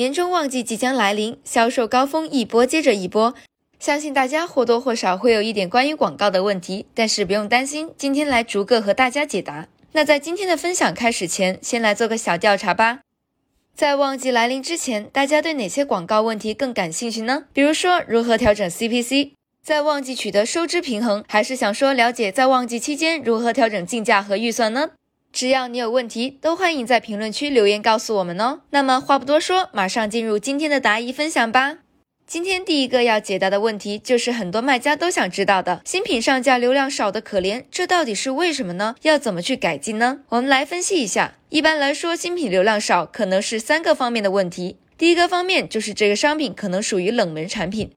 年终旺季即将来临，销售高峰一波接着一波，相信大家或多或少会有一点关于广告的问题，但是不用担心，今天来逐个和大家解答。那在今天的分享开始前，先来做个小调查吧。在旺季来临之前，大家对哪些广告问题更感兴趣呢？比如说如何调整 CPC，在旺季取得收支平衡，还是想说了解在旺季期间如何调整竞价和预算呢？只要你有问题，都欢迎在评论区留言告诉我们哦。那么话不多说，马上进入今天的答疑分享吧。今天第一个要解答的问题，就是很多卖家都想知道的：新品上架流量少的可怜，这到底是为什么呢？要怎么去改进呢？我们来分析一下。一般来说，新品流量少可能是三个方面的问题。第一个方面就是这个商品可能属于冷门产品。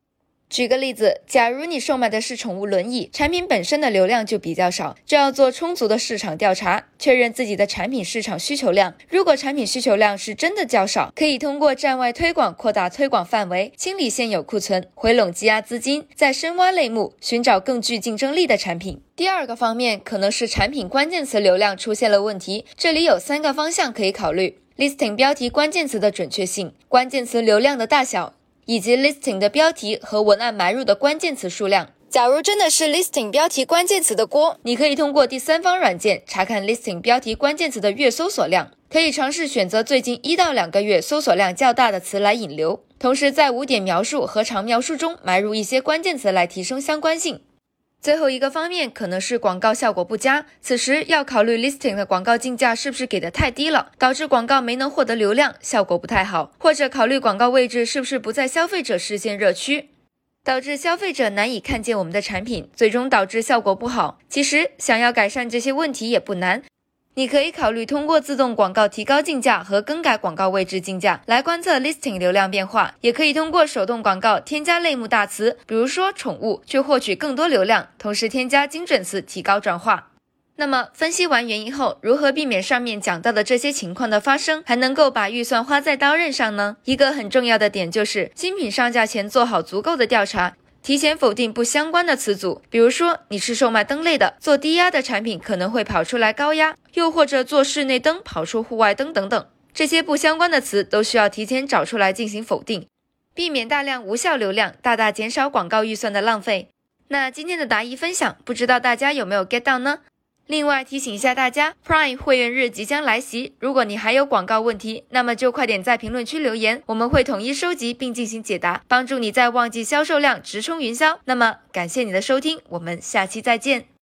举个例子，假如你售卖的是宠物轮椅，产品本身的流量就比较少，就要做充足的市场调查，确认自己的产品市场需求量。如果产品需求量是真的较少，可以通过站外推广扩大推广范围，清理现有库存，回笼积压资金，再深挖类目，寻找更具竞争力的产品。第二个方面可能是产品关键词流量出现了问题，这里有三个方向可以考虑：listing 标题关键词的准确性、关键词流量的大小。以及 listing 的标题和文案埋入的关键词数量。假如真的是 listing 标题关键词的锅，你可以通过第三方软件查看 listing 标题关键词的月搜索量，可以尝试选择最近一到两个月搜索量较大的词来引流，同时在五点描述和长描述中埋入一些关键词来提升相关性。最后一个方面可能是广告效果不佳，此时要考虑 listing 的广告竞价是不是给的太低了，导致广告没能获得流量，效果不太好；或者考虑广告位置是不是不在消费者视线热区，导致消费者难以看见我们的产品，最终导致效果不好。其实想要改善这些问题也不难。你可以考虑通过自动广告提高竞价和更改广告位置竞价来观测 listing 流量变化，也可以通过手动广告添加类目大词，比如说宠物，去获取更多流量，同时添加精准词提高转化。那么分析完原因后，如何避免上面讲到的这些情况的发生，还能够把预算花在刀刃上呢？一个很重要的点就是新品上架前做好足够的调查。提前否定不相关的词组，比如说你是售卖灯类的，做低压的产品可能会跑出来高压，又或者做室内灯跑出户外灯等等，这些不相关的词都需要提前找出来进行否定，避免大量无效流量，大大减少广告预算的浪费。那今天的答疑分享，不知道大家有没有 get 到呢？另外提醒一下大家，Prime 会员日即将来袭，如果你还有广告问题，那么就快点在评论区留言，我们会统一收集并进行解答，帮助你在旺季销售量直冲云霄。那么感谢你的收听，我们下期再见。